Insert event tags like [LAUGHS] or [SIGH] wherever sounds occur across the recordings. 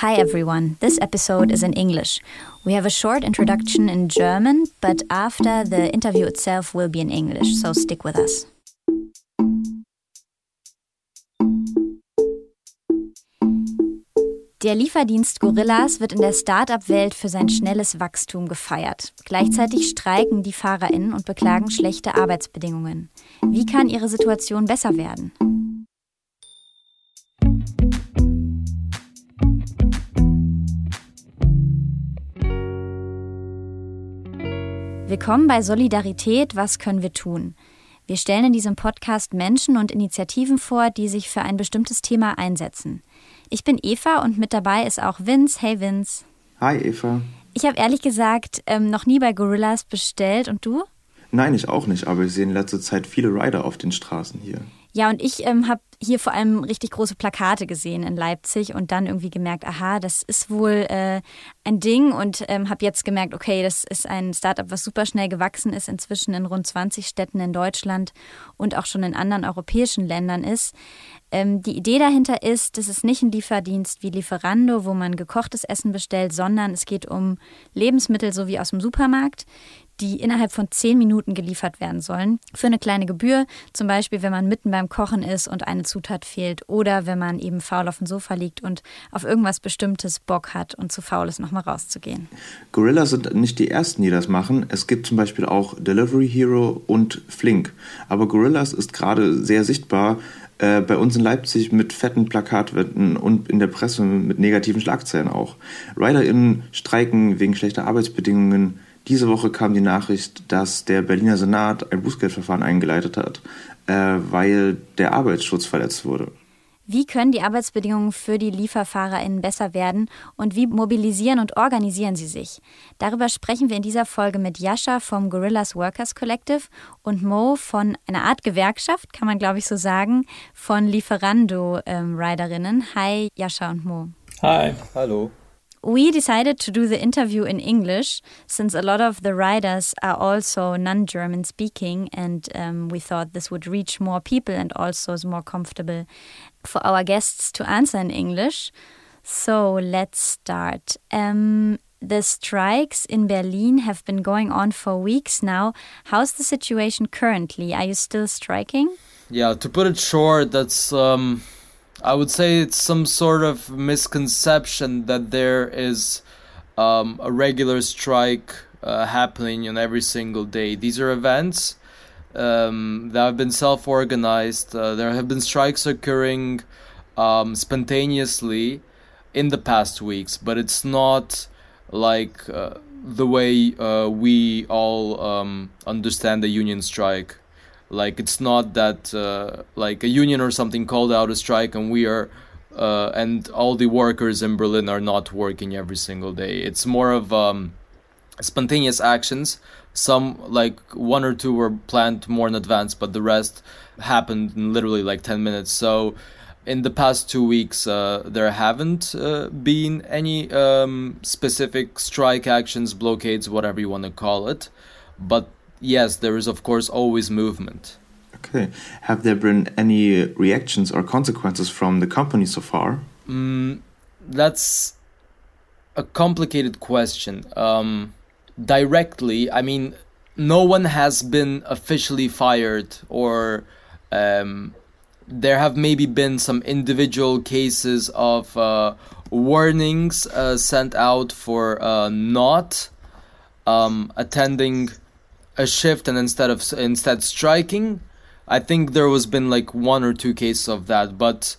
Hi everyone, this episode is in English. We have a short introduction in German, but after the interview itself will be in English, so stick with us. Der Lieferdienst Gorillas wird in der Start-up-Welt für sein schnelles Wachstum gefeiert. Gleichzeitig streiken die FahrerInnen und beklagen schlechte Arbeitsbedingungen. Wie kann ihre Situation besser werden? Willkommen bei Solidarität, was können wir tun? Wir stellen in diesem Podcast Menschen und Initiativen vor, die sich für ein bestimmtes Thema einsetzen. Ich bin Eva und mit dabei ist auch Vince. Hey Vince. Hi Eva. Ich habe ehrlich gesagt ähm, noch nie bei Gorillas bestellt und du? Nein, ich auch nicht, aber ich sehe in letzter Zeit viele Rider auf den Straßen hier. Ja, und ich ähm, habe hier vor allem richtig große Plakate gesehen in Leipzig und dann irgendwie gemerkt, aha, das ist wohl äh, ein Ding und ähm, habe jetzt gemerkt, okay, das ist ein Startup, was super schnell gewachsen ist, inzwischen in rund 20 Städten in Deutschland und auch schon in anderen europäischen Ländern ist. Ähm, die Idee dahinter ist, das ist nicht ein Lieferdienst wie Lieferando, wo man gekochtes Essen bestellt, sondern es geht um Lebensmittel so wie aus dem Supermarkt, die innerhalb von zehn Minuten geliefert werden sollen. Für eine kleine Gebühr, zum Beispiel, wenn man mitten beim Kochen ist und eine Zutat fehlt oder wenn man eben faul auf dem Sofa liegt und auf irgendwas Bestimmtes Bock hat und zu faul ist, nochmal rauszugehen. Gorilla sind nicht die ersten, die das machen. Es gibt zum Beispiel auch Delivery Hero und Flink. Aber Gorillas ist gerade sehr sichtbar äh, bei uns in Leipzig mit fetten Plakatwänden und in der Presse mit negativen Schlagzeilen auch. RiderInnen streiken wegen schlechter Arbeitsbedingungen. Diese Woche kam die Nachricht, dass der Berliner Senat ein Bußgeldverfahren eingeleitet hat, äh, weil der Arbeitsschutz verletzt wurde. Wie können die Arbeitsbedingungen für die LieferfahrerInnen besser werden und wie mobilisieren und organisieren sie sich? Darüber sprechen wir in dieser Folge mit Jascha vom Gorillas Workers Collective und Mo von einer Art Gewerkschaft, kann man glaube ich so sagen, von Lieferando-Riderinnen. Ähm, Hi, Jascha und Mo. Hi. Hallo. We decided to do the interview in English since a lot of the riders are also non German speaking, and um, we thought this would reach more people and also is more comfortable for our guests to answer in English. So let's start. Um, the strikes in Berlin have been going on for weeks now. How's the situation currently? Are you still striking? Yeah, to put it short, that's um, I would say it's some sort of misconception that there is um, a regular strike uh, happening on every single day. These are events um, that have been self organized. Uh, there have been strikes occurring um, spontaneously in the past weeks, but it's not like uh, the way uh, we all um, understand the union strike. Like it's not that uh, like a union or something called out a strike and we are uh, and all the workers in Berlin are not working every single day. It's more of um, spontaneous actions. Some like one or two were planned more in advance, but the rest happened in literally like ten minutes. So in the past two weeks, uh, there haven't uh, been any um, specific strike actions, blockades, whatever you want to call it. But yes, there is of course always movement. Okay. Have there been any reactions or consequences from the company so far? Mm, that's a complicated question. Um, directly, I mean, no one has been officially fired, or um, there have maybe been some individual cases of uh, warnings uh, sent out for uh, not um, attending a shift and instead of instead striking. I think there was been like one or two cases of that, but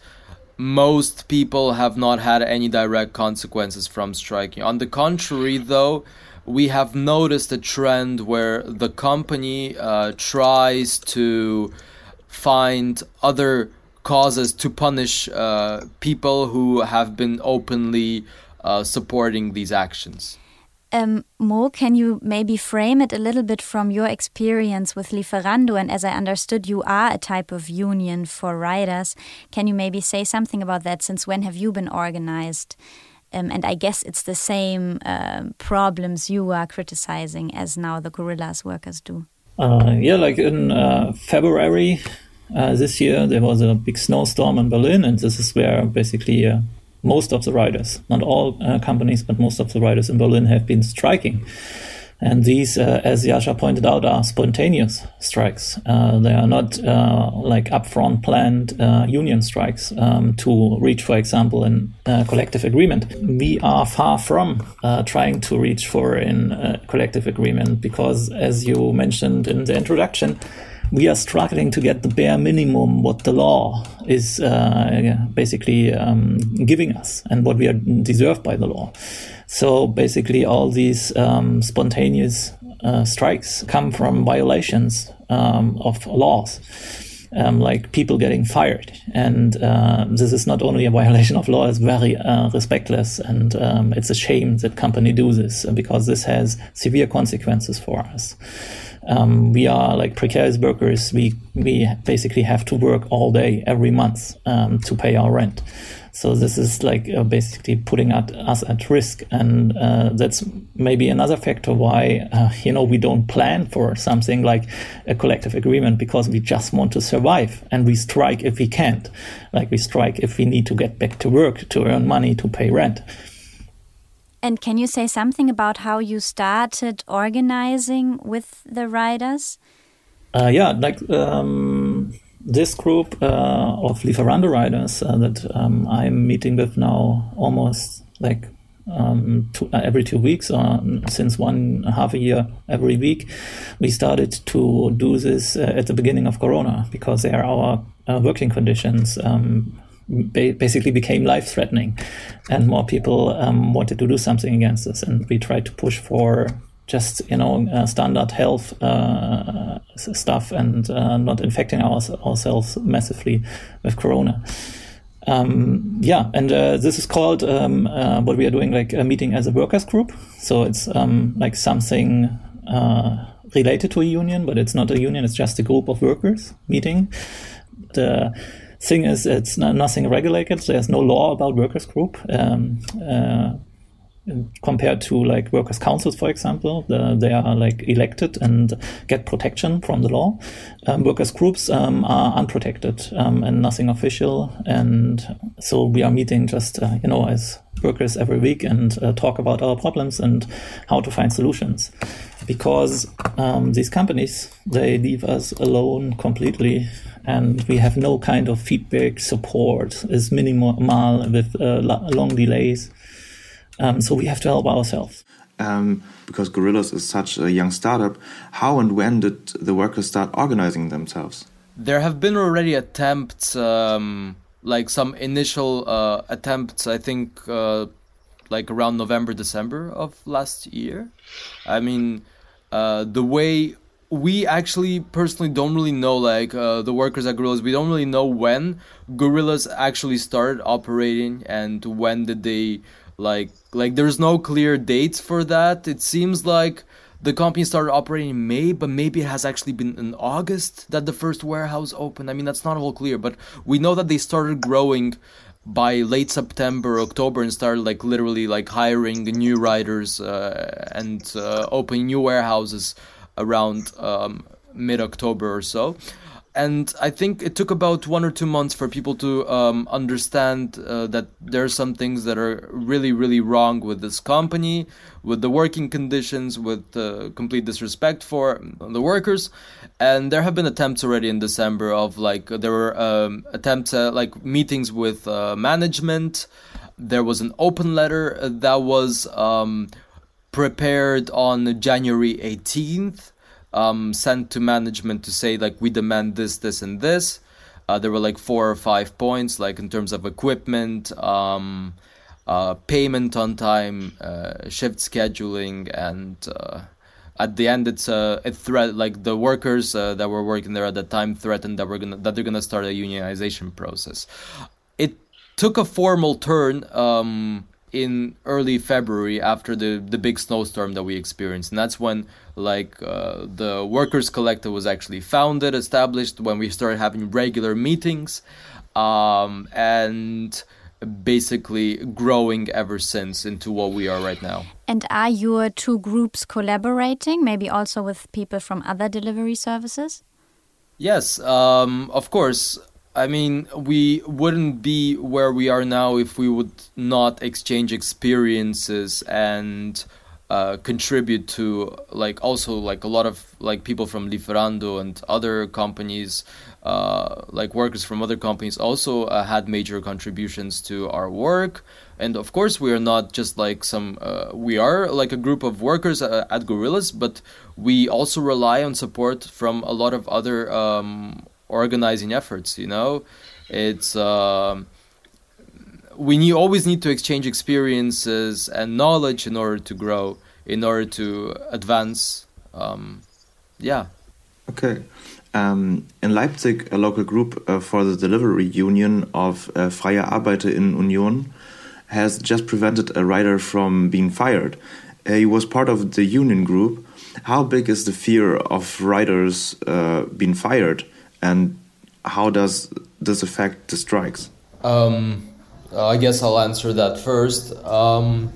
most people have not had any direct consequences from striking. On the contrary, though, we have noticed a trend where the company uh, tries to find other causes to punish uh, people who have been openly uh, supporting these actions. Um, Mo, can you maybe frame it a little bit from your experience with Lieferando? And as I understood, you are a type of union for riders. Can you maybe say something about that? Since when have you been organized? Um, and I guess it's the same uh, problems you are criticizing as now the Gorillas workers do. Uh, yeah, like in uh, February uh, this year, there was a big snowstorm in Berlin, and this is where basically uh, most of the riders, not all uh, companies, but most of the riders in Berlin have been striking. And these, uh, as Jascha pointed out, are spontaneous strikes. Uh, they are not uh, like upfront planned uh, union strikes um, to reach, for example, a collective agreement. We are far from uh, trying to reach for a collective agreement because, as you mentioned in the introduction, we are struggling to get the bare minimum what the law is uh, basically um, giving us and what we are deserved by the law. So basically, all these um, spontaneous uh, strikes come from violations um, of laws. Um, like people getting fired. And uh, this is not only a violation of law, it's very uh, respectless. And um, it's a shame that company do this because this has severe consequences for us um, we are like precarious workers. We we basically have to work all day every month um, to pay our rent. So this is like uh, basically putting at, us at risk, and uh, that's maybe another factor why uh, you know we don't plan for something like a collective agreement because we just want to survive, and we strike if we can't, like we strike if we need to get back to work to earn money to pay rent. And can you say something about how you started organizing with the riders? Uh, yeah, like um, this group uh, of Lieferando riders uh, that um, I'm meeting with now almost like um, two, uh, every two weeks or uh, since one half a year every week. We started to do this uh, at the beginning of Corona because they are our working conditions. Um, basically became life threatening, and more people um, wanted to do something against this. And we tried to push for just you know uh, standard health uh, stuff and uh, not infecting our, ourselves massively with corona. Um, yeah, and uh, this is called um, uh, what we are doing, like a meeting as a workers group. So it's um, like something uh, related to a union, but it's not a union. It's just a group of workers meeting. The thing is, it's not, nothing regulated. There's no law about workers' group. Um, uh, compared to like workers' councils, for example, the, they are like elected and get protection from the law. Um, workers' groups um, are unprotected um, and nothing official, and so we are meeting just uh, you know as workers every week and uh, talk about our problems and how to find solutions, because um, these companies they leave us alone completely and we have no kind of feedback support. Is minimal with uh, long delays. Um, so we have to help ourselves. Um, because gorillas is such a young startup how and when did the workers start organizing themselves? There have been already attempts um, like some initial uh, attempts i think uh, like around november december of last year. I mean uh, the way we actually personally don't really know like uh, the workers at gorillas we don't really know when gorillas actually started operating and when did they like like there's no clear dates for that. It seems like the company started operating in may but maybe it has actually been in august that the first warehouse opened i mean that's not all clear but we know that they started growing by late september october and started like literally like hiring new riders uh, and uh, opening new warehouses around um, mid October or so. And I think it took about one or two months for people to um, understand uh, that there are some things that are really, really wrong with this company, with the working conditions, with uh, complete disrespect for the workers. And there have been attempts already in December of like, there were um, attempts at like meetings with uh, management. There was an open letter that was um, prepared on January 18th, um, sent to management to say like we demand this, this, and this. Uh, there were like four or five points, like in terms of equipment, um, uh, payment on time, uh, shift scheduling, and uh, at the end, it's a, a threat. Like the workers uh, that were working there at the time threatened that we're gonna that they're gonna start a unionization process. It took a formal turn. Um, in early February after the the big snowstorm that we experienced, and that's when like uh, the workers collective was actually founded, established when we started having regular meetings, um, and basically growing ever since into what we are right now. And are your two groups collaborating, maybe also with people from other delivery services? Yes, um, of course I mean, we wouldn't be where we are now if we would not exchange experiences and uh, contribute to like also like a lot of like people from Lieferando and other companies, uh, like workers from other companies, also uh, had major contributions to our work. And of course, we are not just like some. Uh, we are like a group of workers uh, at Gorillas, but we also rely on support from a lot of other um, organizing efforts. You know, it's. Um, we need, always need to exchange experiences and knowledge in order to grow, in order to advance. Um, yeah. Okay. Um, in Leipzig, a local group uh, for the delivery union of uh, Freie Arbeiter Union has just prevented a rider from being fired. Uh, he was part of the union group. How big is the fear of riders uh, being fired, and how does this affect the strikes? Um, I guess I'll answer that first. Um,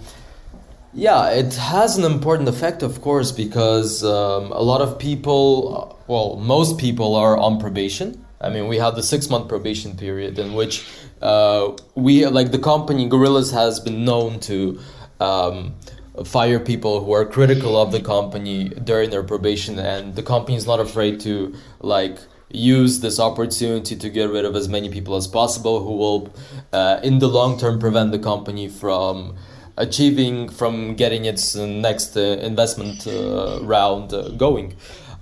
yeah, it has an important effect, of course, because um, a lot of people, well, most people are on probation. I mean, we have the six month probation period in which uh, we, like the company Gorillas, has been known to um, fire people who are critical of the company during their probation, and the company is not afraid to, like, use this opportunity to get rid of as many people as possible who will, uh, in the long term, prevent the company from achieving, from getting its next uh, investment uh, round uh, going.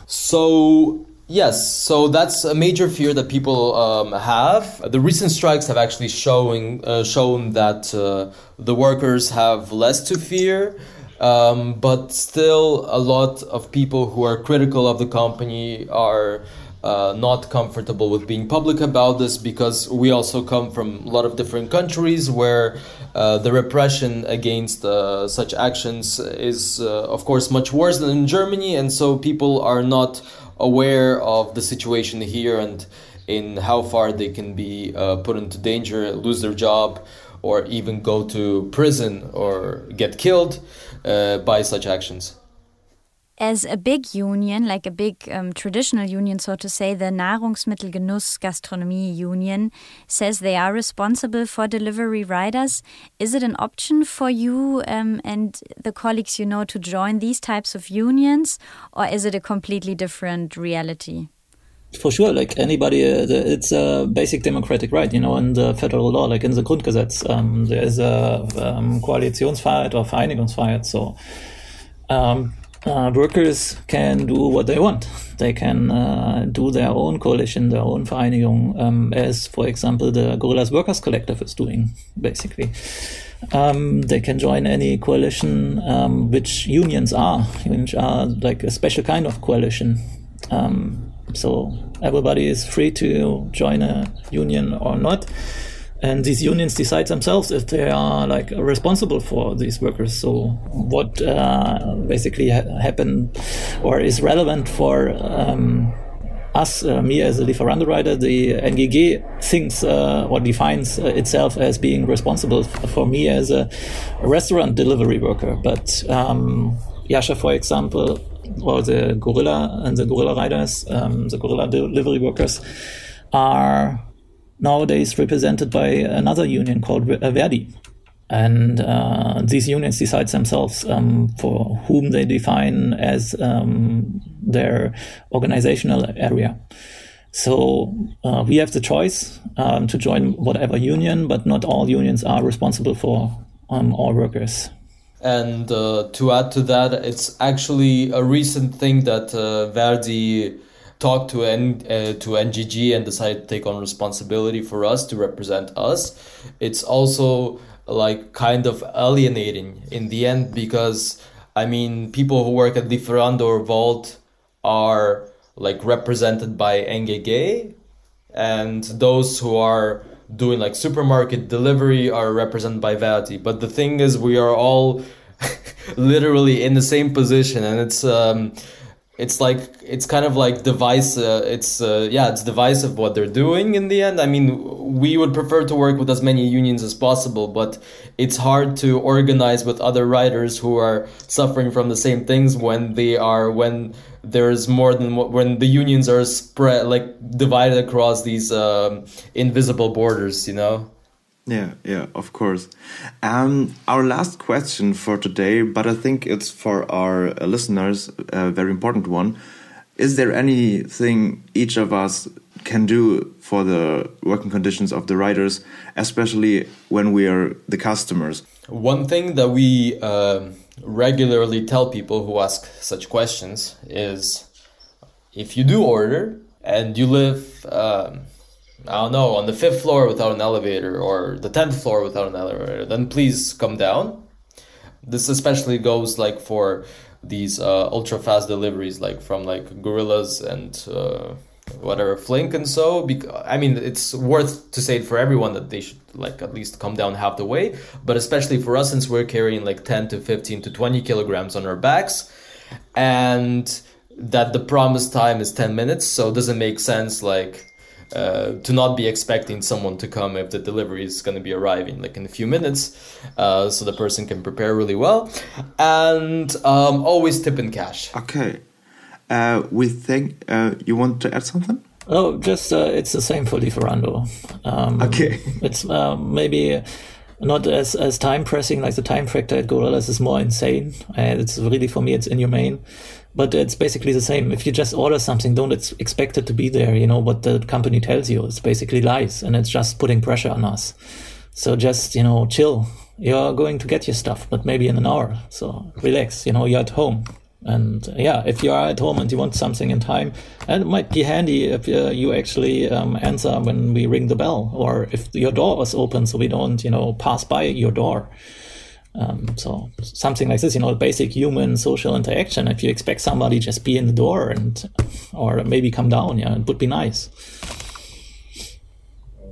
So, yes, so that's a major fear that people um, have. The recent strikes have actually showing, uh, shown that uh, the workers have less to fear. Um, but still, a lot of people who are critical of the company are uh, not comfortable with being public about this because we also come from a lot of different countries where uh, the repression against uh, such actions is, uh, of course, much worse than in Germany, and so people are not aware of the situation here and in how far they can be uh, put into danger, lose their job, or even go to prison or get killed uh, by such actions as a big union, like a big um, traditional union, so to say, the Nahrungsmittelgenuss Gastronomie Union says they are responsible for delivery riders. Is it an option for you um, and the colleagues you know to join these types of unions, or is it a completely different reality? For sure, like anybody, uh, it's a basic democratic right, you know, in the federal law, like in the Grundgesetz, um, there is a um, Koalitionsfreiheit or Vereinigungsfreiheit. So, um, uh, workers can do what they want. They can uh, do their own coalition, their own Vereinigung, um, as, for example, the Gorillas Workers Collective is doing, basically. Um, they can join any coalition, um, which unions are, which are like a special kind of coalition. Um, so everybody is free to join a union or not and these unions decide themselves if they are like responsible for these workers. So what uh, basically ha- happened or is relevant for um, us, uh, me as a Lieferando rider, the NGG thinks uh, or defines uh, itself as being responsible for me as a, a, restaurant delivery worker. But um, Jascha, for example, or the Gorilla and the Gorilla riders, um, the Gorilla delivery workers are nowadays represented by another union called uh, Verdi. And uh, these unions decide themselves um, for whom they define as um, their organizational area. So uh, we have the choice um, to join whatever union, but not all unions are responsible for um, all workers. And uh, to add to that, it's actually a recent thing that uh, Verdi talked to N, uh, to NGG and decided to take on responsibility for us to represent us, it's also like kind of alienating in the end because I mean people who work at Lieferando or Wolt are like represented by NGG and those who are doing like supermarket delivery are represented by Verdi. But the thing is we are all [LAUGHS] literally in the same position and it's um it's like it's kind of like device uh, it's uh, yeah it's divisive what they're doing in the end i mean we would prefer to work with as many unions as possible, but it's hard to organize with other riders who are suffering from the same things when they are when there's more than when the unions are spread like divided across these um, invisible borders. You know. Yeah, yeah, of course. Um, our last question for today, but I think it's for our uh, listeners a very important one. Is there anything each of us can do for the working conditions of the riders, especially when we are the customers? One thing that we uh, regularly tell people who ask such questions is if you do order and you live. Um, I don't know, on the fifth floor without an elevator or the tenth floor without an elevator, then please come down. This especially goes like for these uh, ultra fast deliveries, like from like Gorillas and uh, whatever Flink and so. Because I mean, it's worth to say for everyone that they should like at least come down half the way, but especially for us since we're carrying like ten to fifteen to twenty kilograms on our backs, and that the promised time is ten minutes, so it doesn't make sense like uh, to not be expecting someone to come if the delivery is going to be arriving like in a few minutes uh, so the person can prepare really well. And um, always tip in cash. Okay. Uh, we think uh, you want to add something? Oh just uh, it's the same for Lieferando. Um, okay. it's uh, maybe not as, as time pressing like the time factor at Gorillas is more insane it's really for me it's inhumane but it's basically the same. If you just order something, don't expect it to be there. You know what the company tells you. It's basically lies, and it's just putting pressure on us. So just you know, chill. You're going to get your stuff, but maybe in an hour. So relax. You know, you're at home. And yeah, if you are at home and you want something in time, and it might be handy if uh, you actually um, answer when we ring the bell, or if your door is open, so we don't, you know, pass by your door. Um, so something like this, you know, basic human social interaction. If you expect somebody just be in the door and, or maybe come down, yeah, it would be nice.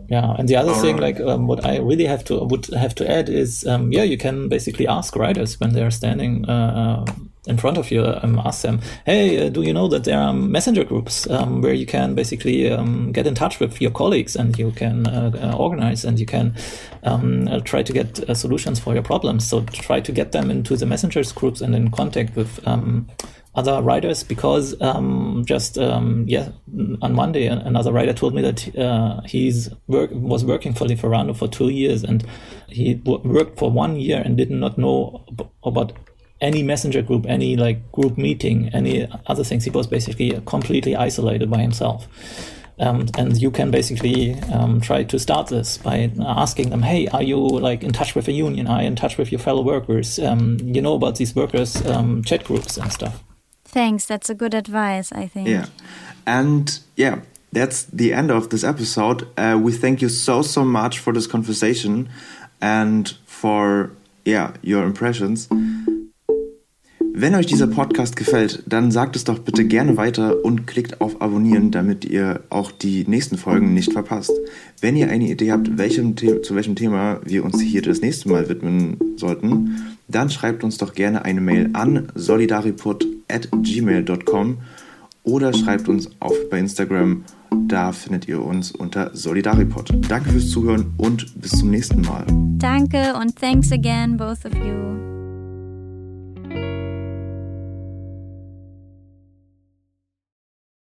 Yeah, and the other All thing, right. like um, what I really have to would have to add is, um, yeah, you can basically ask riders when they're standing uh, uh in front of you, um, ask them, hey, uh, do you know that there are messenger groups um, where you can basically um, get in touch with your colleagues and you can uh, uh, organize and you can um, uh, try to get uh, solutions for your problems. So try to get them into the messengers groups and in contact with um, other riders because um, just yeah on Monday another rider told me that uh, he's work was working for Lieferando for two years and he worked for one year and did not know about any messenger group, any like group meeting, any other things. He was basically completely isolated by himself. Um, and you can basically um, try to start this by asking them, "Hey, are you like in touch with a union? Are you in touch with your fellow workers? Um, you know about these workers um, chat groups and stuff." Thanks. That's a good advice. I think. Yeah, and yeah, that's the end of this episode. Uh, we thank you so so much for this conversation and for yeah your impressions. Wenn euch dieser Podcast gefällt, dann sagt es doch bitte gerne weiter und klickt auf Abonnieren, damit ihr auch die nächsten Folgen nicht verpasst. Wenn ihr eine Idee habt, welchem zu welchem Thema wir uns hier das nächste Mal widmen sollten, dann schreibt uns doch gerne eine Mail an solidaripod@gmail.com oder schreibt uns auf bei Instagram. Da findet ihr uns unter Solidaripod. Danke fürs Zuhören und bis zum nächsten Mal. Danke und thanks again, both of you.